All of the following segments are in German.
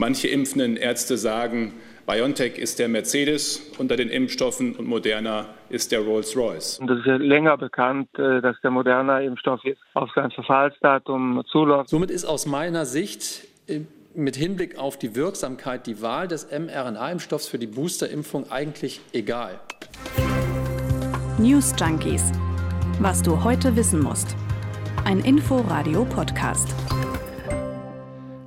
Manche impfenden Ärzte sagen, BioNTech ist der Mercedes unter den Impfstoffen und Moderna ist der Rolls-Royce. Und es ist ja länger bekannt, äh, dass der Moderna-Impfstoff jetzt auf sein Verfallsdatum zuläuft. Somit ist aus meiner Sicht äh, mit Hinblick auf die Wirksamkeit die Wahl des mRNA-Impfstoffs für die Boosterimpfung eigentlich egal. News Junkies. Was du heute wissen musst. Ein Info-Radio-Podcast.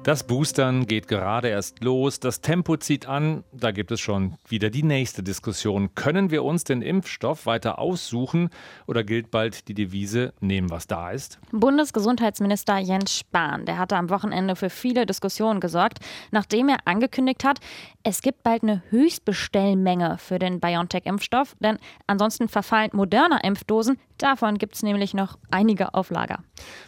Das Boostern geht gerade erst los, das Tempo zieht an, da gibt es schon wieder die nächste Diskussion. Können wir uns den Impfstoff weiter aussuchen oder gilt bald die Devise, nehmen was da ist? Bundesgesundheitsminister Jens Spahn, der hatte am Wochenende für viele Diskussionen gesorgt, nachdem er angekündigt hat, es gibt bald eine Höchstbestellmenge für den BioNTech-Impfstoff, denn ansonsten verfallen moderner Impfdosen. Davon gibt es nämlich noch einige auf Lager.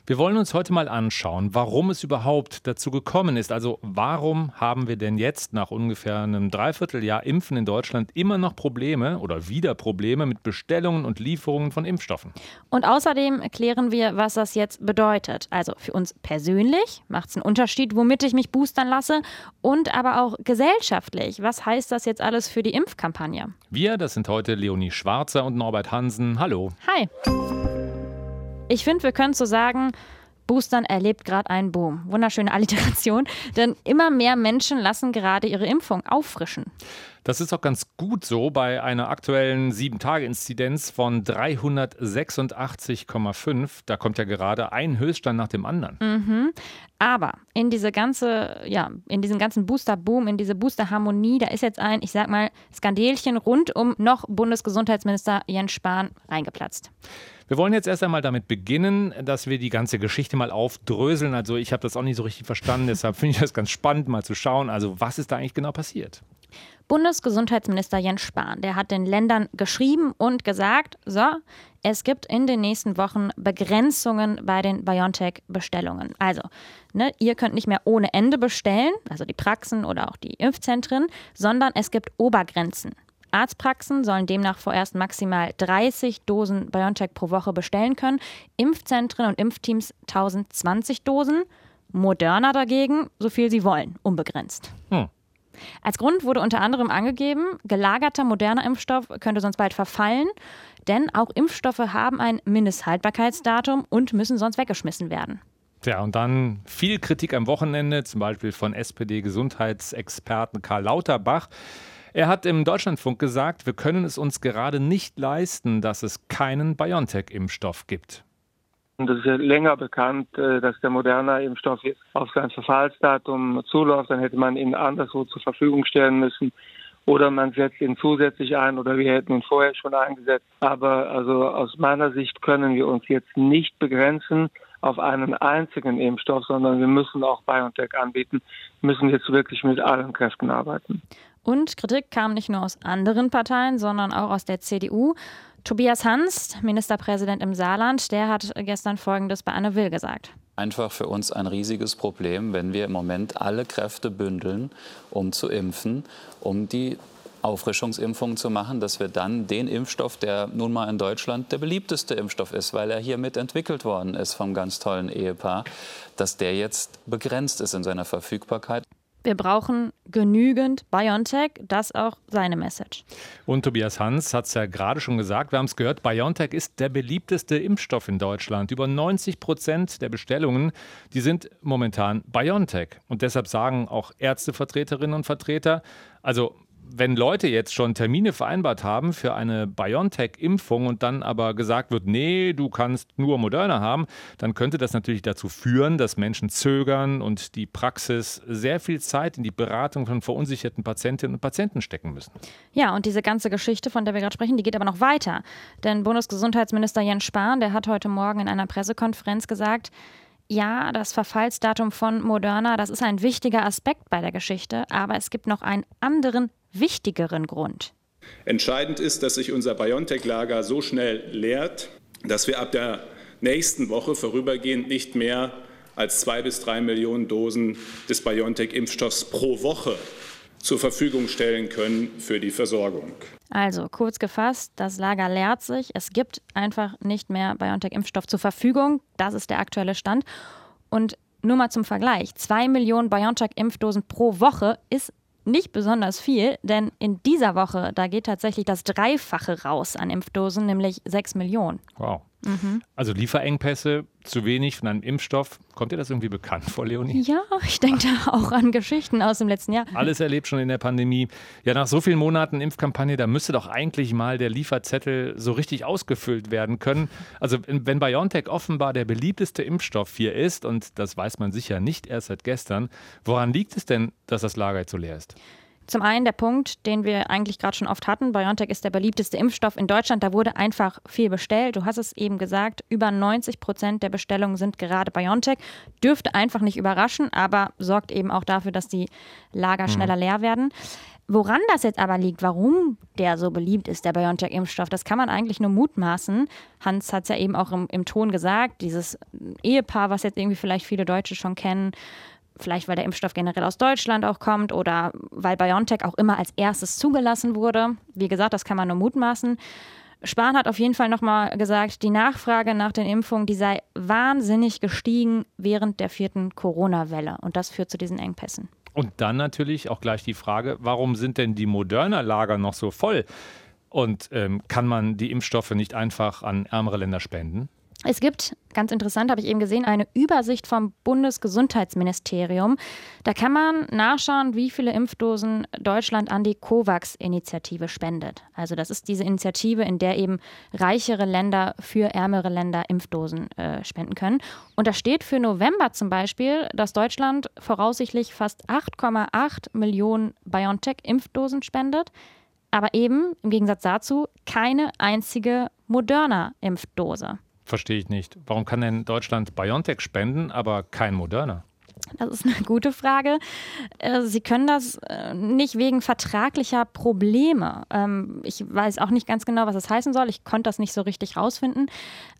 Wir wollen uns heute mal anschauen, warum es überhaupt dazu gekommen ist. Also warum haben wir denn jetzt nach ungefähr einem Dreivierteljahr Impfen in Deutschland immer noch Probleme oder wieder Probleme mit Bestellungen und Lieferungen von Impfstoffen? Und außerdem erklären wir, was das jetzt bedeutet. Also für uns persönlich macht es einen Unterschied, womit ich mich boostern lasse und aber auch gesellschaftlich. Was heißt das jetzt alles für die Impfkampagne? Wir, das sind heute Leonie Schwarzer und Norbert Hansen. Hallo. Hi. Ich finde, wir können so sagen, Boostern erlebt gerade einen Boom. Wunderschöne Alliteration, denn immer mehr Menschen lassen gerade ihre Impfung auffrischen. Das ist auch ganz gut so bei einer aktuellen 7-Tage-Inzidenz von 386,5. Da kommt ja gerade ein Höchststand nach dem anderen. Mhm. Aber in diese ganze, ja, in diesen ganzen Booster-Boom, in diese Booster-Harmonie, da ist jetzt ein, ich sag mal, Skandelchen rund um noch Bundesgesundheitsminister Jens Spahn reingeplatzt. Wir wollen jetzt erst einmal damit beginnen, dass wir die ganze Geschichte mal aufdröseln. Also ich habe das auch nicht so richtig verstanden, deshalb finde ich das ganz spannend, mal zu schauen. Also was ist da eigentlich genau passiert? Bundesgesundheitsminister Jens Spahn, der hat den Ländern geschrieben und gesagt, so, es gibt in den nächsten Wochen Begrenzungen bei den BioNTech-Bestellungen. Also, ne, ihr könnt nicht mehr ohne Ende bestellen, also die Praxen oder auch die Impfzentren, sondern es gibt Obergrenzen. Arztpraxen sollen demnach vorerst maximal 30 Dosen BioNTech pro Woche bestellen können, Impfzentren und Impfteams 1020 Dosen, Moderna dagegen so viel sie wollen, unbegrenzt. Hm. Als Grund wurde unter anderem angegeben, gelagerter moderner Impfstoff könnte sonst bald verfallen, denn auch Impfstoffe haben ein Mindesthaltbarkeitsdatum und müssen sonst weggeschmissen werden. Ja, und dann viel Kritik am Wochenende, zum Beispiel von SPD-Gesundheitsexperten Karl Lauterbach. Er hat im Deutschlandfunk gesagt, wir können es uns gerade nicht leisten, dass es keinen BioNTech-Impfstoff gibt. Und es ist ja länger bekannt, äh, dass der Moderna-Impfstoff jetzt auf sein Verfallsdatum zuläuft. Dann hätte man ihn anderswo zur Verfügung stellen müssen. Oder man setzt ihn zusätzlich ein oder wir hätten ihn vorher schon eingesetzt. Aber also aus meiner Sicht können wir uns jetzt nicht begrenzen auf einen einzigen Impfstoff, sondern wir müssen auch BioNTech anbieten, müssen jetzt wirklich mit allen Kräften arbeiten. Und Kritik kam nicht nur aus anderen Parteien, sondern auch aus der CDU. Tobias Hans, Ministerpräsident im Saarland, der hat gestern Folgendes bei Anne Will gesagt. Einfach für uns ein riesiges Problem, wenn wir im Moment alle Kräfte bündeln, um zu impfen, um die Auffrischungsimpfung zu machen, dass wir dann den Impfstoff, der nun mal in Deutschland der beliebteste Impfstoff ist, weil er hier mit entwickelt worden ist vom ganz tollen Ehepaar, dass der jetzt begrenzt ist in seiner Verfügbarkeit. Wir brauchen genügend BioNTech, das ist auch seine Message. Und Tobias Hans hat es ja gerade schon gesagt, wir haben es gehört, BioNTech ist der beliebteste Impfstoff in Deutschland. Über 90 Prozent der Bestellungen, die sind momentan BioNTech. Und deshalb sagen auch Ärztevertreterinnen und Vertreter, also wenn Leute jetzt schon Termine vereinbart haben für eine BioNTech-Impfung und dann aber gesagt wird, nee, du kannst nur Moderna haben, dann könnte das natürlich dazu führen, dass Menschen zögern und die Praxis sehr viel Zeit in die Beratung von verunsicherten Patientinnen und Patienten stecken müssen. Ja, und diese ganze Geschichte, von der wir gerade sprechen, die geht aber noch weiter. Denn Bundesgesundheitsminister Jens Spahn, der hat heute Morgen in einer Pressekonferenz gesagt, ja, das Verfallsdatum von Moderna, das ist ein wichtiger Aspekt bei der Geschichte, aber es gibt noch einen anderen wichtigeren Grund. Entscheidend ist, dass sich unser BioNTech-Lager so schnell leert, dass wir ab der nächsten Woche vorübergehend nicht mehr als zwei bis drei Millionen Dosen des BioNTech-Impfstoffs pro Woche zur Verfügung stellen können für die Versorgung. Also kurz gefasst, das Lager leert sich. Es gibt einfach nicht mehr BioNTech-Impfstoff zur Verfügung. Das ist der aktuelle Stand. Und nur mal zum Vergleich, zwei Millionen BioNTech-Impfdosen pro Woche ist nicht besonders viel, denn in dieser Woche, da geht tatsächlich das Dreifache raus an Impfdosen, nämlich sechs Millionen. Wow. Mhm. Also Lieferengpässe, zu wenig von einem Impfstoff. Kommt dir das irgendwie bekannt vor, Leonie? Ja, ich denke da auch an Geschichten aus dem letzten Jahr. Alles erlebt schon in der Pandemie. Ja, nach so vielen Monaten Impfkampagne, da müsste doch eigentlich mal der Lieferzettel so richtig ausgefüllt werden können. Also wenn BioNTech offenbar der beliebteste Impfstoff hier ist, und das weiß man sicher nicht erst seit gestern, woran liegt es denn, dass das Lager jetzt so leer ist? Zum einen der Punkt, den wir eigentlich gerade schon oft hatten. BioNTech ist der beliebteste Impfstoff in Deutschland. Da wurde einfach viel bestellt. Du hast es eben gesagt, über 90 Prozent der Bestellungen sind gerade BioNTech. Dürfte einfach nicht überraschen, aber sorgt eben auch dafür, dass die Lager mhm. schneller leer werden. Woran das jetzt aber liegt, warum der so beliebt ist, der BioNTech-Impfstoff, das kann man eigentlich nur mutmaßen. Hans hat es ja eben auch im, im Ton gesagt, dieses Ehepaar, was jetzt irgendwie vielleicht viele Deutsche schon kennen, vielleicht weil der Impfstoff generell aus Deutschland auch kommt oder weil BioNTech auch immer als erstes zugelassen wurde. Wie gesagt, das kann man nur mutmaßen. Spahn hat auf jeden Fall nochmal gesagt, die Nachfrage nach den Impfungen, die sei wahnsinnig gestiegen während der vierten Corona-Welle. Und das führt zu diesen Engpässen. Und dann natürlich auch gleich die Frage, warum sind denn die Moderna-Lager noch so voll? Und ähm, kann man die Impfstoffe nicht einfach an ärmere Länder spenden? Es gibt, ganz interessant, habe ich eben gesehen, eine Übersicht vom Bundesgesundheitsministerium. Da kann man nachschauen, wie viele Impfdosen Deutschland an die COVAX-Initiative spendet. Also das ist diese Initiative, in der eben reichere Länder für ärmere Länder Impfdosen äh, spenden können. Und da steht für November zum Beispiel, dass Deutschland voraussichtlich fast 8,8 Millionen BioNTech-Impfdosen spendet aber eben im Gegensatz dazu keine einzige Moderna-Impfdose. Verstehe ich nicht. Warum kann denn Deutschland BioNTech spenden, aber kein Moderna? Das ist eine gute Frage. Äh, Sie können das äh, nicht wegen vertraglicher Probleme. Ähm, ich weiß auch nicht ganz genau, was das heißen soll. Ich konnte das nicht so richtig rausfinden.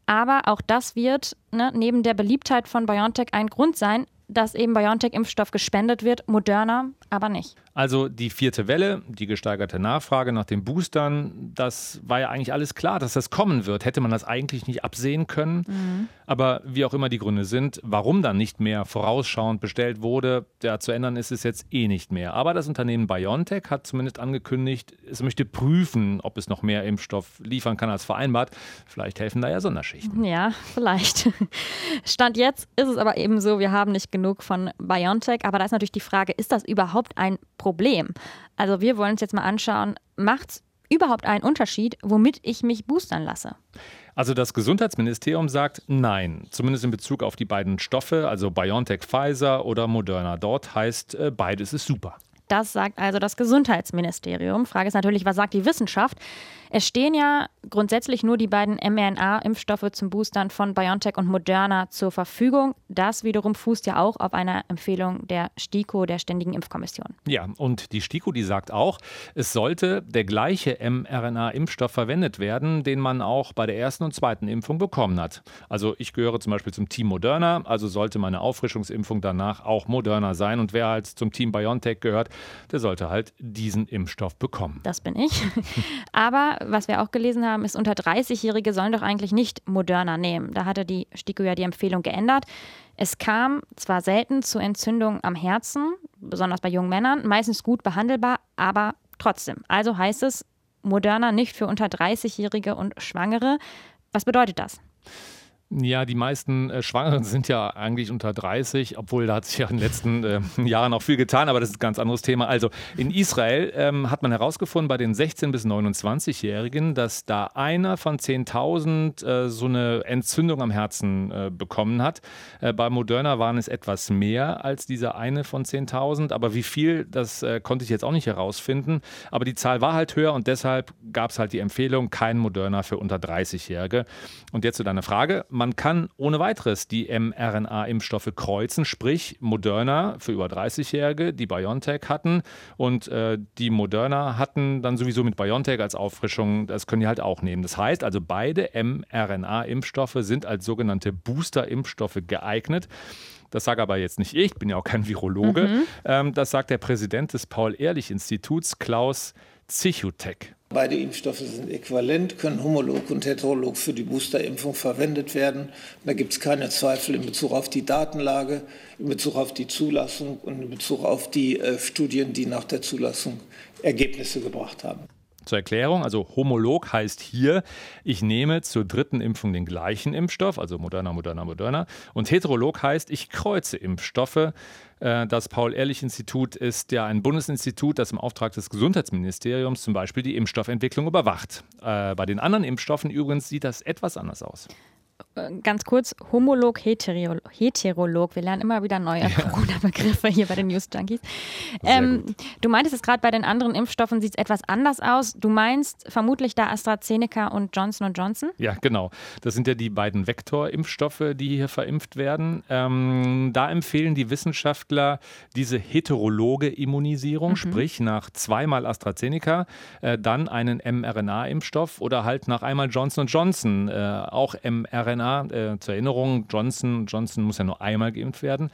Aber auch das wird ne, neben der Beliebtheit von BioNTech ein Grund sein, dass eben BioNTech-Impfstoff gespendet wird, Moderna aber nicht. Also die vierte Welle, die gesteigerte Nachfrage nach den Boostern, das war ja eigentlich alles klar, dass das kommen wird. Hätte man das eigentlich nicht absehen können. Mhm. Aber wie auch immer die Gründe sind, warum dann nicht mehr vorausschauend bestellt wurde, ja, zu ändern ist es jetzt eh nicht mehr. Aber das Unternehmen BioNTech hat zumindest angekündigt, es möchte prüfen, ob es noch mehr Impfstoff liefern kann als vereinbart. Vielleicht helfen da ja Sonderschichten. Ja, vielleicht. Stand jetzt ist es aber eben so, wir haben nicht genug von BioNTech. Aber da ist natürlich die Frage, ist das überhaupt ein Problem? Also wir wollen uns jetzt mal anschauen, macht es überhaupt einen Unterschied, womit ich mich boostern lasse? Also das Gesundheitsministerium sagt nein, zumindest in Bezug auf die beiden Stoffe, also BioNTech Pfizer oder Moderna. Dort heißt äh, beides ist super. Das sagt also das Gesundheitsministerium. Frage ist natürlich, was sagt die Wissenschaft? Es stehen ja grundsätzlich nur die beiden mRNA-Impfstoffe zum Boostern von BioNTech und Moderna zur Verfügung. Das wiederum fußt ja auch auf einer Empfehlung der STIKO, der Ständigen Impfkommission. Ja, und die STIKO, die sagt auch, es sollte der gleiche mRNA-Impfstoff verwendet werden, den man auch bei der ersten und zweiten Impfung bekommen hat. Also ich gehöre zum Beispiel zum Team Moderna, also sollte meine Auffrischungsimpfung danach auch Moderna sein. Und wer halt zum Team BioNTech gehört, der sollte halt diesen Impfstoff bekommen. Das bin ich. Aber was wir auch gelesen haben, ist, unter 30-Jährige sollen doch eigentlich nicht Moderna nehmen. Da hatte die STIKO ja die Empfehlung geändert. Es kam zwar selten zu Entzündungen am Herzen, besonders bei jungen Männern, meistens gut behandelbar, aber trotzdem. Also heißt es, Moderna nicht für unter 30-Jährige und Schwangere. Was bedeutet das? Ja, die meisten äh, Schwangeren sind ja eigentlich unter 30, obwohl da hat sich ja in den letzten äh, Jahren auch viel getan, aber das ist ein ganz anderes Thema. Also in Israel ähm, hat man herausgefunden bei den 16- bis 29-Jährigen, dass da einer von 10.000 äh, so eine Entzündung am Herzen äh, bekommen hat. Äh, bei Moderna waren es etwas mehr als dieser eine von 10.000, aber wie viel, das äh, konnte ich jetzt auch nicht herausfinden. Aber die Zahl war halt höher und deshalb gab es halt die Empfehlung, kein Moderna für unter 30-Jährige. Und jetzt zu deiner Frage man kann ohne weiteres die mRNA-Impfstoffe kreuzen, sprich Moderna für über 30-Jährige, die BioNTech hatten und äh, die Moderna hatten dann sowieso mit BioNTech als Auffrischung, das können die halt auch nehmen. Das heißt also, beide mRNA-Impfstoffe sind als sogenannte Booster-Impfstoffe geeignet. Das sage aber jetzt nicht ich, bin ja auch kein Virologe. Mhm. Ähm, das sagt der Präsident des Paul-Ehrlich-Instituts, Klaus Zichutek. Beide Impfstoffe sind äquivalent, können homolog und heterolog für die Boosterimpfung verwendet werden. Da gibt es keine Zweifel in Bezug auf die Datenlage, in Bezug auf die Zulassung und in Bezug auf die äh, Studien, die nach der Zulassung Ergebnisse gebracht haben. Zur Erklärung, also homolog heißt hier, ich nehme zur dritten Impfung den gleichen Impfstoff, also Moderna, Moderna, Moderna. Und heterolog heißt, ich kreuze Impfstoffe. Äh, das Paul-Ehrlich-Institut ist ja ein Bundesinstitut, das im Auftrag des Gesundheitsministeriums zum Beispiel die Impfstoffentwicklung überwacht. Äh, bei den anderen Impfstoffen übrigens sieht das etwas anders aus. Äh, ganz kurz, Homolog, Heterolog. Heterolog. Wir lernen immer wieder neue ja. Corona-Begriffe hier bei den News Junkies. Ähm, du meintest es gerade bei den anderen Impfstoffen sieht es etwas anders aus. Du meinst vermutlich da AstraZeneca und Johnson Johnson? Ja, genau. Das sind ja die beiden Vektorimpfstoffe, die hier verimpft werden. Ähm, da empfehlen die Wissenschaftler diese heterologe Immunisierung, mhm. sprich nach zweimal AstraZeneca, äh, dann einen mRNA-Impfstoff oder halt nach einmal Johnson Johnson, äh, auch mRNA mRNA. Äh, zur Erinnerung, Johnson, Johnson muss ja nur einmal geimpft werden.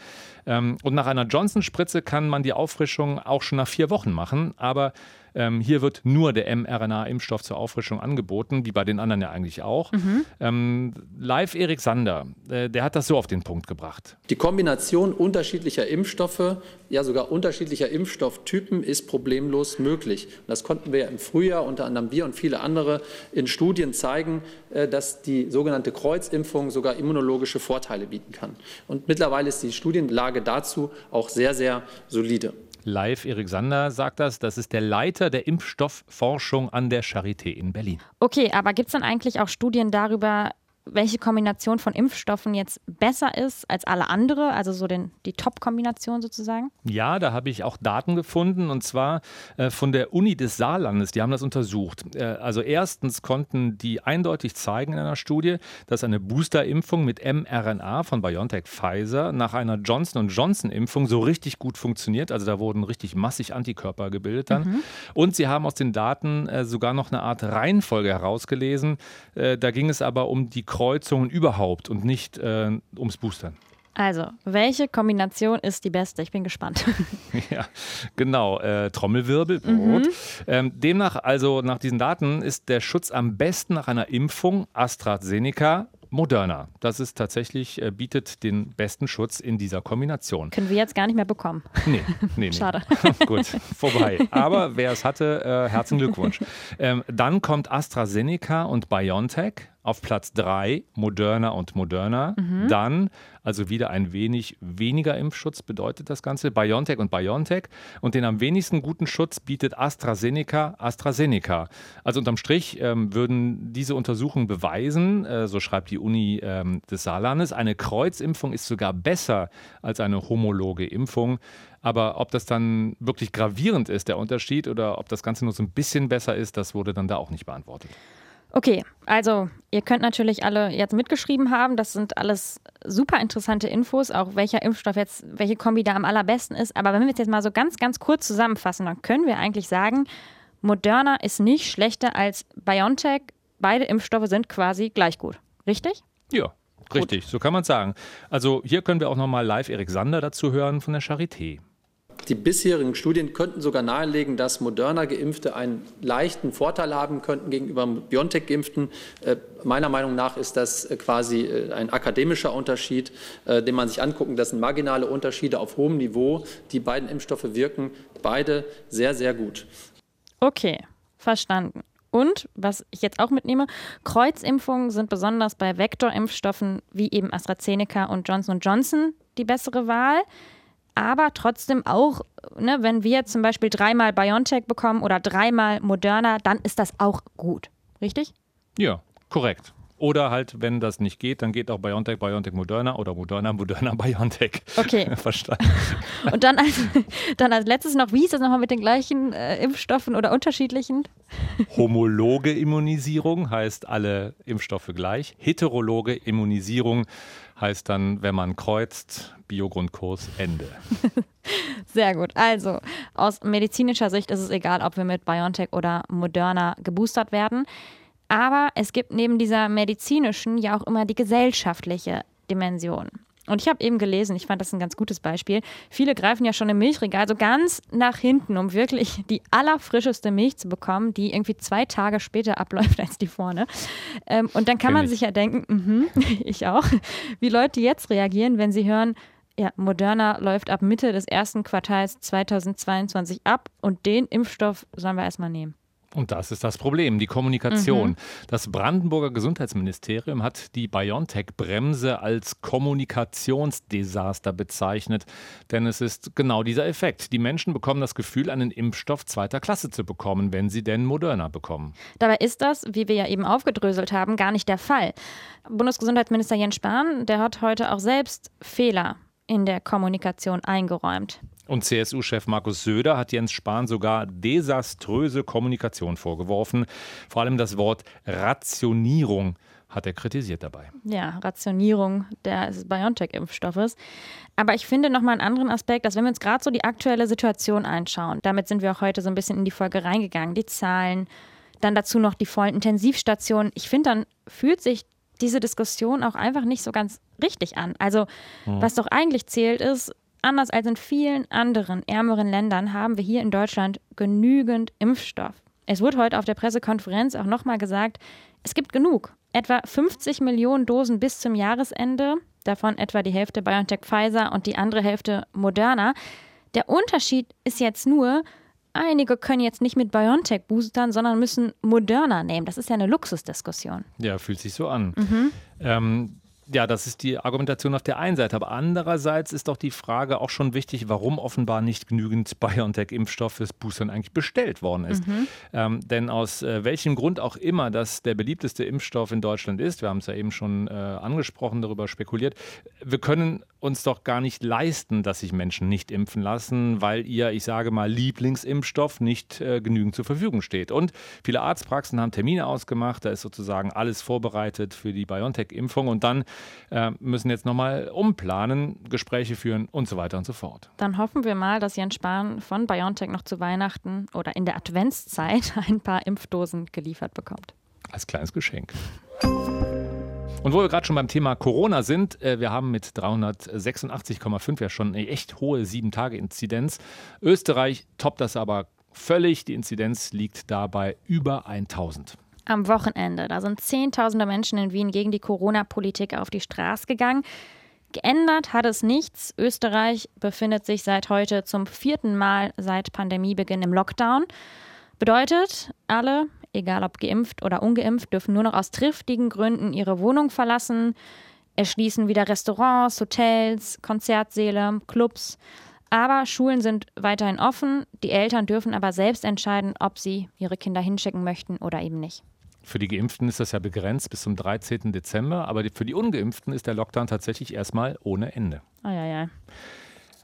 Ähm, und nach einer Johnson-Spritze kann man die Auffrischung auch schon nach vier Wochen machen. Aber ähm, hier wird nur der mRNA-Impfstoff zur Auffrischung angeboten, wie bei den anderen ja eigentlich auch. Mhm. Ähm, live Erik Sander, äh, der hat das so auf den Punkt gebracht. Die Kombination unterschiedlicher Impfstoffe, ja sogar unterschiedlicher Impfstofftypen ist problemlos möglich. Und das konnten wir ja im Frühjahr, unter anderem wir und viele andere, in Studien zeigen, äh, dass die sogenannte Kreuzimpfung sogar immunologische Vorteile bieten kann. Und mittlerweile ist die Studienlage dazu auch sehr, sehr solide. Live Erik Sander sagt das. Das ist der Leiter der Impfstoffforschung an der Charité in Berlin. Okay, aber gibt es dann eigentlich auch Studien darüber, welche Kombination von Impfstoffen jetzt besser ist als alle andere, also so den, die Top-Kombination sozusagen? Ja, da habe ich auch Daten gefunden und zwar äh, von der Uni des Saarlandes. Die haben das untersucht. Äh, also erstens konnten die eindeutig zeigen in einer Studie, dass eine Boosterimpfung mit mRNA von BioNTech Pfizer nach einer Johnson Johnson Impfung so richtig gut funktioniert. Also da wurden richtig massig Antikörper gebildet dann. Mhm. Und sie haben aus den Daten äh, sogar noch eine Art Reihenfolge herausgelesen. Äh, da ging es aber um die Kreuzungen überhaupt und nicht äh, ums Boostern. Also, welche Kombination ist die beste? Ich bin gespannt. ja, genau. Äh, Trommelwirbel, mhm. ähm, demnach, also nach diesen Daten, ist der Schutz am besten nach einer Impfung AstraZeneca Moderna. Das ist tatsächlich, äh, bietet den besten Schutz in dieser Kombination. Können wir jetzt gar nicht mehr bekommen. Nee, nee, nee. Schade. Gut, vorbei. Aber wer es hatte, äh, herzlichen Glückwunsch. Ähm, dann kommt AstraZeneca und BioNTech. Auf Platz 3 Moderna und Moderna. Mhm. Dann, also wieder ein wenig weniger Impfschutz bedeutet das Ganze, BioNTech und BioNTech. Und den am wenigsten guten Schutz bietet AstraZeneca, AstraZeneca. Also unterm Strich ähm, würden diese Untersuchungen beweisen, äh, so schreibt die Uni ähm, des Saarlandes, eine Kreuzimpfung ist sogar besser als eine homologe Impfung. Aber ob das dann wirklich gravierend ist, der Unterschied, oder ob das Ganze nur so ein bisschen besser ist, das wurde dann da auch nicht beantwortet. Okay, also ihr könnt natürlich alle jetzt mitgeschrieben haben. Das sind alles super interessante Infos, auch welcher Impfstoff jetzt, welche Kombi da am allerbesten ist. Aber wenn wir es jetzt mal so ganz, ganz kurz zusammenfassen, dann können wir eigentlich sagen, Moderna ist nicht schlechter als BioNTech. Beide Impfstoffe sind quasi gleich gut. Richtig? Ja, richtig, so kann man sagen. Also hier können wir auch nochmal live Erik Sander dazu hören von der Charité. Die bisherigen Studien könnten sogar nahelegen, dass moderner Geimpfte einen leichten Vorteil haben könnten gegenüber BioNTech-Geimpften. Äh, meiner Meinung nach ist das äh, quasi äh, ein akademischer Unterschied, den man sich angucken. Das sind marginale Unterschiede auf hohem Niveau. Die beiden Impfstoffe wirken beide sehr, sehr gut. Okay, verstanden. Und, was ich jetzt auch mitnehme, Kreuzimpfungen sind besonders bei Vektorimpfstoffen wie eben AstraZeneca und Johnson Johnson die bessere Wahl aber trotzdem auch, ne, wenn wir zum Beispiel dreimal BioNTech bekommen oder dreimal Moderna, dann ist das auch gut. Richtig? Ja, korrekt. Oder halt, wenn das nicht geht, dann geht auch BioNTech, BioNTech, Moderna oder Moderna, Moderna, BioNTech. Okay. Verstanden. Und dann als, dann als letztes noch, wie ist das nochmal mit den gleichen äh, Impfstoffen oder unterschiedlichen? Homologe Immunisierung heißt alle Impfstoffe gleich. Heterologe Immunisierung heißt dann, wenn man kreuzt, Biogrundkurs Ende. Sehr gut. Also aus medizinischer Sicht ist es egal, ob wir mit BioNTech oder Moderna geboostert werden. Aber es gibt neben dieser medizinischen ja auch immer die gesellschaftliche Dimension. Und ich habe eben gelesen, ich fand das ein ganz gutes Beispiel. Viele greifen ja schon im Milchregal so ganz nach hinten, um wirklich die allerfrischeste Milch zu bekommen, die irgendwie zwei Tage später abläuft als die vorne. Ähm, und dann kann Kenn man ich. sich ja denken, mh, ich auch, wie Leute jetzt reagieren, wenn sie hören, ja, Moderna läuft ab Mitte des ersten Quartals 2022 ab und den Impfstoff sollen wir erstmal nehmen. Und das ist das Problem, die Kommunikation. Mhm. Das Brandenburger Gesundheitsministerium hat die BioNTech-Bremse als Kommunikationsdesaster bezeichnet. Denn es ist genau dieser Effekt. Die Menschen bekommen das Gefühl, einen Impfstoff zweiter Klasse zu bekommen, wenn sie denn Moderna bekommen. Dabei ist das, wie wir ja eben aufgedröselt haben, gar nicht der Fall. Bundesgesundheitsminister Jens Spahn, der hat heute auch selbst Fehler in der Kommunikation eingeräumt. Und CSU-Chef Markus Söder hat Jens Spahn sogar desaströse Kommunikation vorgeworfen. Vor allem das Wort Rationierung hat er kritisiert dabei. Ja, Rationierung des BioNTech-Impfstoffes. Aber ich finde nochmal einen anderen Aspekt, dass wenn wir uns gerade so die aktuelle Situation einschauen, damit sind wir auch heute so ein bisschen in die Folge reingegangen, die Zahlen, dann dazu noch die vollen Intensivstationen. Ich finde, dann fühlt sich diese Diskussion auch einfach nicht so ganz richtig an. Also, mhm. was doch eigentlich zählt, ist, anders als in vielen anderen ärmeren Ländern haben wir hier in Deutschland genügend Impfstoff. Es wurde heute auf der Pressekonferenz auch nochmal gesagt, es gibt genug. Etwa 50 Millionen Dosen bis zum Jahresende, davon etwa die Hälfte BioNTech Pfizer und die andere Hälfte Moderna. Der Unterschied ist jetzt nur, einige können jetzt nicht mit BioNTech boostern, sondern müssen Moderna nehmen. Das ist ja eine Luxusdiskussion. Ja, fühlt sich so an. Mhm. Ähm, ja, das ist die Argumentation auf der einen Seite. Aber andererseits ist doch die Frage auch schon wichtig, warum offenbar nicht genügend BioNTech-Impfstoff fürs Boostern eigentlich bestellt worden ist. Mhm. Ähm, denn aus äh, welchem Grund auch immer das der beliebteste Impfstoff in Deutschland ist, wir haben es ja eben schon äh, angesprochen, darüber spekuliert, wir können uns doch gar nicht leisten, dass sich Menschen nicht impfen lassen, weil ihr, ich sage mal, Lieblingsimpfstoff nicht äh, genügend zur Verfügung steht. Und viele Arztpraxen haben Termine ausgemacht, da ist sozusagen alles vorbereitet für die BioNTech-Impfung und dann äh, müssen jetzt nochmal umplanen, Gespräche führen und so weiter und so fort. Dann hoffen wir mal, dass Jens Spahn von BioNTech noch zu Weihnachten oder in der Adventszeit ein paar Impfdosen geliefert bekommt. Als kleines Geschenk. Und wo wir gerade schon beim Thema Corona sind, äh, wir haben mit 386,5 ja schon eine echt hohe 7-Tage-Inzidenz. Österreich toppt das aber völlig. Die Inzidenz liegt dabei über 1000 am Wochenende. Da sind Zehntausende Menschen in Wien gegen die Corona-Politik auf die Straße gegangen. Geändert hat es nichts. Österreich befindet sich seit heute zum vierten Mal seit Pandemiebeginn im Lockdown. Bedeutet, alle, egal ob geimpft oder ungeimpft, dürfen nur noch aus triftigen Gründen ihre Wohnung verlassen. Es schließen wieder Restaurants, Hotels, Konzertsäle, Clubs. Aber Schulen sind weiterhin offen. Die Eltern dürfen aber selbst entscheiden, ob sie ihre Kinder hinschicken möchten oder eben nicht. Für die Geimpften ist das ja begrenzt bis zum 13. Dezember, aber für die Ungeimpften ist der Lockdown tatsächlich erstmal ohne Ende. Oh, ja, ja.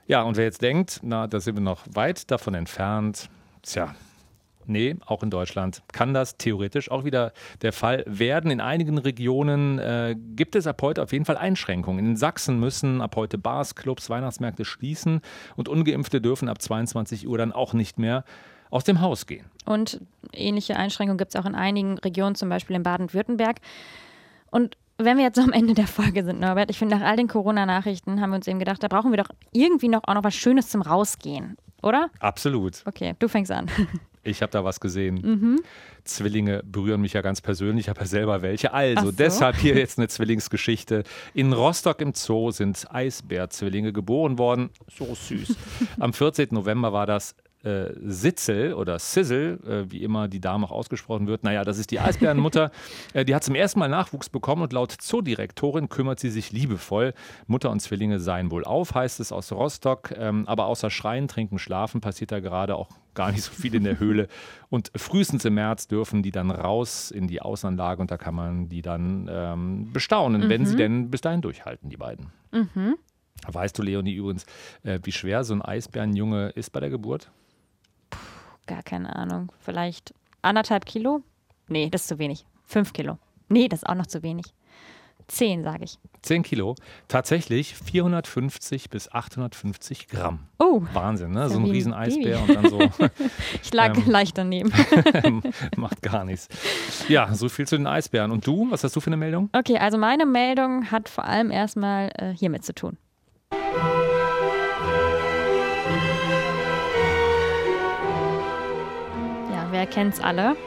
Ja, und wer jetzt denkt, na, da sind wir noch weit davon entfernt, tja, nee, auch in Deutschland kann das theoretisch auch wieder der Fall werden. In einigen Regionen äh, gibt es ab heute auf jeden Fall Einschränkungen. In Sachsen müssen ab heute Bars, Clubs, Weihnachtsmärkte schließen und Ungeimpfte dürfen ab 22 Uhr dann auch nicht mehr aus dem Haus gehen. Und ähnliche Einschränkungen gibt es auch in einigen Regionen, zum Beispiel in Baden-Württemberg. Und wenn wir jetzt am Ende der Folge sind, Norbert, ich finde, nach all den Corona-Nachrichten haben wir uns eben gedacht, da brauchen wir doch irgendwie noch auch noch was Schönes zum Rausgehen, oder? Absolut. Okay, du fängst an. Ich habe da was gesehen. Mhm. Zwillinge berühren mich ja ganz persönlich, ich habe ja selber welche. Also so. deshalb hier jetzt eine Zwillingsgeschichte. In Rostock im Zoo sind Eisbärzwillinge geboren worden. So süß. Am 14. November war das äh, Sitzel oder Sizzle, äh, wie immer die Dame auch ausgesprochen wird. Naja, das ist die Eisbärenmutter. äh, die hat zum ersten Mal Nachwuchs bekommen und laut Zoodirektorin kümmert sie sich liebevoll. Mutter und Zwillinge seien wohl auf, heißt es aus Rostock. Ähm, aber außer Schreien, Trinken, Schlafen passiert da gerade auch gar nicht so viel in der Höhle. Und frühestens im März dürfen die dann raus in die Außenanlage und da kann man die dann ähm, bestaunen, mhm. wenn sie denn bis dahin durchhalten, die beiden. Mhm. Weißt du, Leonie, übrigens, äh, wie schwer so ein Eisbärenjunge ist bei der Geburt? Gar keine Ahnung, vielleicht anderthalb Kilo? Nee, das ist zu wenig. Fünf Kilo. Nee, das ist auch noch zu wenig. Zehn, sage ich. Zehn Kilo. Tatsächlich 450 bis 850 Gramm. Oh. Wahnsinn, ne? So ein riesen Eisbär und dann so. ich lag ähm, leicht daneben. macht gar nichts. Ja, so viel zu den Eisbären. Und du, was hast du für eine Meldung? Okay, also meine Meldung hat vor allem erstmal äh, hiermit zu tun. Wer kennt's alle?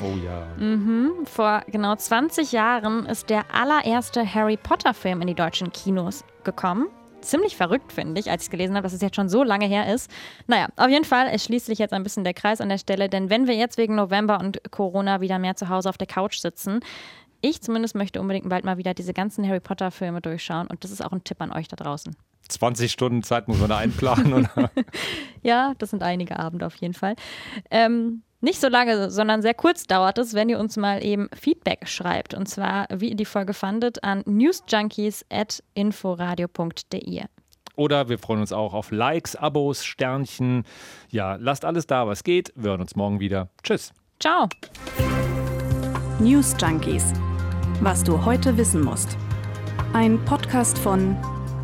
Oh ja. Mhm. Vor genau 20 Jahren ist der allererste Harry Potter-Film in die deutschen Kinos gekommen. Ziemlich verrückt, finde ich, als ich es gelesen habe, dass es jetzt schon so lange her ist. Naja, auf jeden Fall, es schließt sich jetzt ein bisschen der Kreis an der Stelle, denn wenn wir jetzt wegen November und Corona wieder mehr zu Hause auf der Couch sitzen, ich zumindest möchte unbedingt bald mal wieder diese ganzen Harry Potter-Filme durchschauen und das ist auch ein Tipp an euch da draußen. 20 Stunden Zeit muss man da einplanen, oder? ja, das sind einige Abende auf jeden Fall. Ähm, nicht so lange, sondern sehr kurz dauert es, wenn ihr uns mal eben Feedback schreibt. Und zwar, wie ihr die Folge fandet, an newsjunkies.inforadio.de. Oder wir freuen uns auch auf Likes, Abos, Sternchen. Ja, lasst alles da, was geht. Wir hören uns morgen wieder. Tschüss. Ciao. News Junkies. Was du heute wissen musst. Ein Podcast von